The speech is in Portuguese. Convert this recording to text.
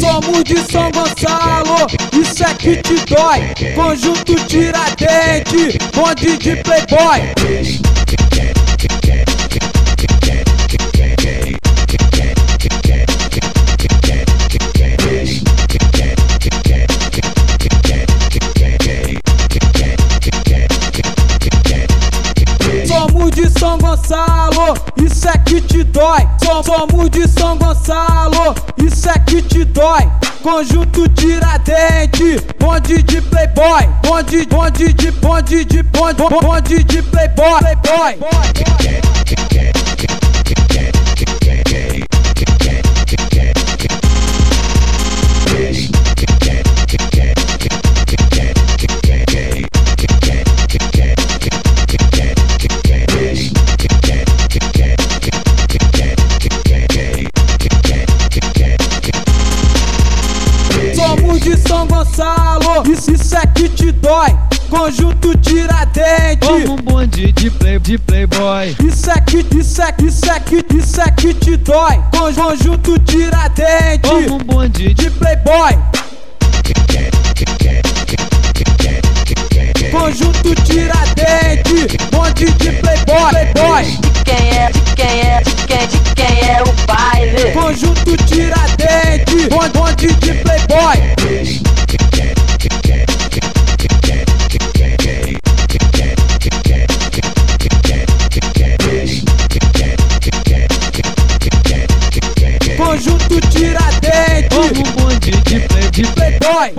Somos de São Gonçalo, isso é que te dói. Conjunto Tiradentes, bonde de playboy. De São Gonçalo, isso é que te dói. Som- Somos de São Gonçalo, isso é que te dói. Conjunto Tiradentes, bonde de playboy. Bonde, bonde de, bonde de, bonde, bonde de playboy. playboy. De São Gonçalo, isso, isso é que te dói. Conjunto Tiradentes. Como um bonde de, play, de playboy. Isso é que, isso é que, isso é que, isso é que te dói. Con- Conjunto Tiradentes Como um bonde de de playboy. Bonde de play, de playboy.